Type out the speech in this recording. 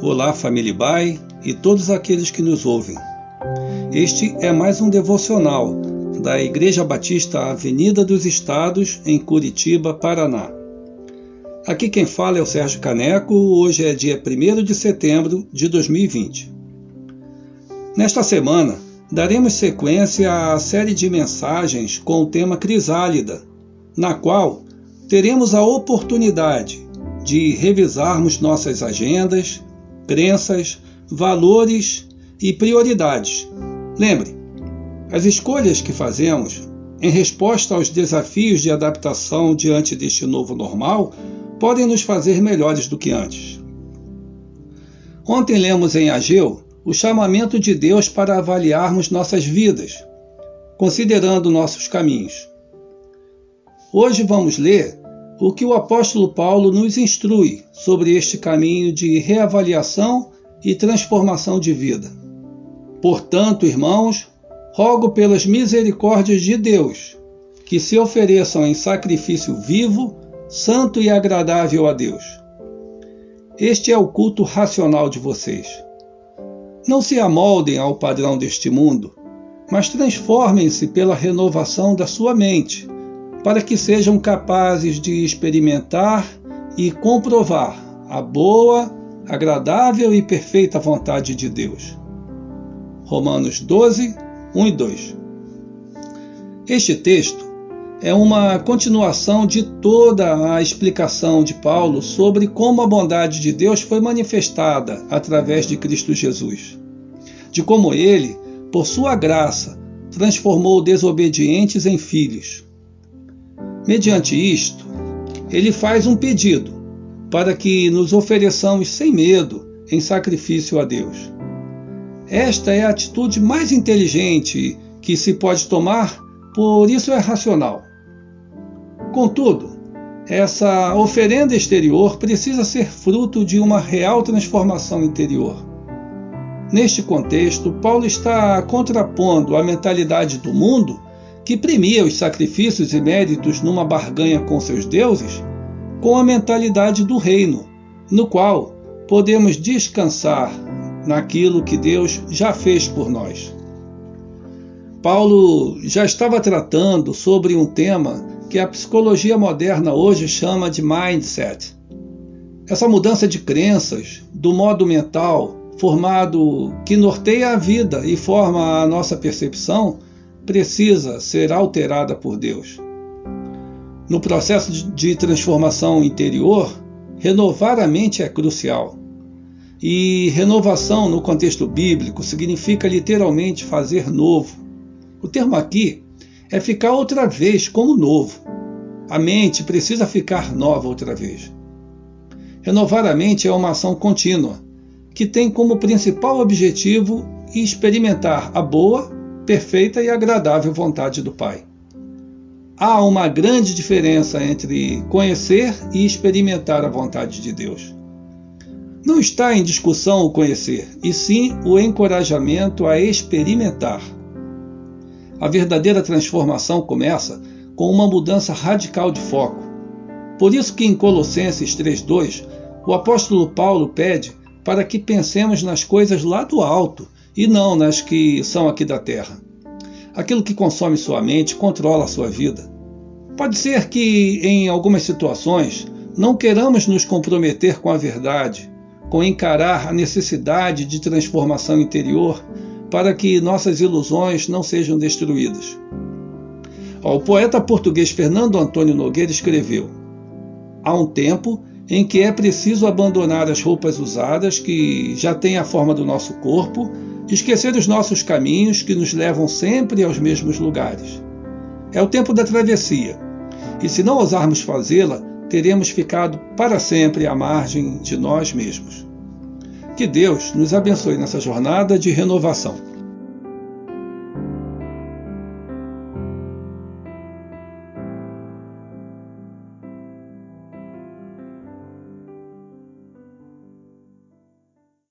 Olá, família Bai e todos aqueles que nos ouvem. Este é mais um devocional da Igreja Batista Avenida dos Estados, em Curitiba, Paraná. Aqui quem fala é o Sérgio Caneco. Hoje é dia 1 de setembro de 2020. Nesta semana, daremos sequência à série de mensagens com o tema Crisálida, na qual teremos a oportunidade de revisarmos nossas agendas, crenças, valores e prioridades. Lembre, as escolhas que fazemos em resposta aos desafios de adaptação diante deste novo normal podem nos fazer melhores do que antes. Ontem lemos em Ageu o chamamento de Deus para avaliarmos nossas vidas, considerando nossos caminhos. Hoje vamos ler o que o apóstolo Paulo nos instrui sobre este caminho de reavaliação e transformação de vida. Portanto, irmãos, rogo pelas misericórdias de Deus que se ofereçam em sacrifício vivo, santo e agradável a Deus. Este é o culto racional de vocês. Não se amoldem ao padrão deste mundo, mas transformem-se pela renovação da sua mente, para que sejam capazes de experimentar e comprovar a boa, agradável e perfeita vontade de Deus. Romanos 12, 1 e 2. Este texto é uma continuação de toda a explicação de Paulo sobre como a bondade de Deus foi manifestada através de Cristo Jesus, de como ele, por sua graça, transformou desobedientes em filhos. Mediante isto, ele faz um pedido para que nos ofereçamos sem medo em sacrifício a Deus. Esta é a atitude mais inteligente que se pode tomar, por isso é racional. Contudo, essa oferenda exterior precisa ser fruto de uma real transformação interior. Neste contexto, Paulo está contrapondo a mentalidade do mundo, que premia os sacrifícios e méritos numa barganha com seus deuses, com a mentalidade do reino, no qual podemos descansar naquilo que Deus já fez por nós. Paulo já estava tratando sobre um tema que a psicologia moderna hoje chama de mindset. Essa mudança de crenças, do modo mental formado que norteia a vida e forma a nossa percepção, precisa ser alterada por Deus. No processo de transformação interior, renovar a mente é crucial. E renovação no contexto bíblico significa literalmente fazer novo. O termo aqui é ficar outra vez como novo. A mente precisa ficar nova outra vez. Renovar a mente é uma ação contínua, que tem como principal objetivo experimentar a boa, perfeita e agradável vontade do Pai. Há uma grande diferença entre conhecer e experimentar a vontade de Deus. Não está em discussão o conhecer, e sim o encorajamento a experimentar. A verdadeira transformação começa com uma mudança radical de foco. Por isso que em Colossenses 3:2, o apóstolo Paulo pede para que pensemos nas coisas lá do alto e não nas que são aqui da terra. Aquilo que consome sua mente controla a sua vida. Pode ser que em algumas situações não queiramos nos comprometer com a verdade, com encarar a necessidade de transformação interior para que nossas ilusões não sejam destruídas. O poeta português Fernando Antônio Nogueira escreveu: Há um tempo em que é preciso abandonar as roupas usadas que já têm a forma do nosso corpo, esquecer os nossos caminhos que nos levam sempre aos mesmos lugares. É o tempo da travessia, e se não ousarmos fazê-la, teremos ficado para sempre à margem de nós mesmos. Que Deus nos abençoe nessa jornada de renovação.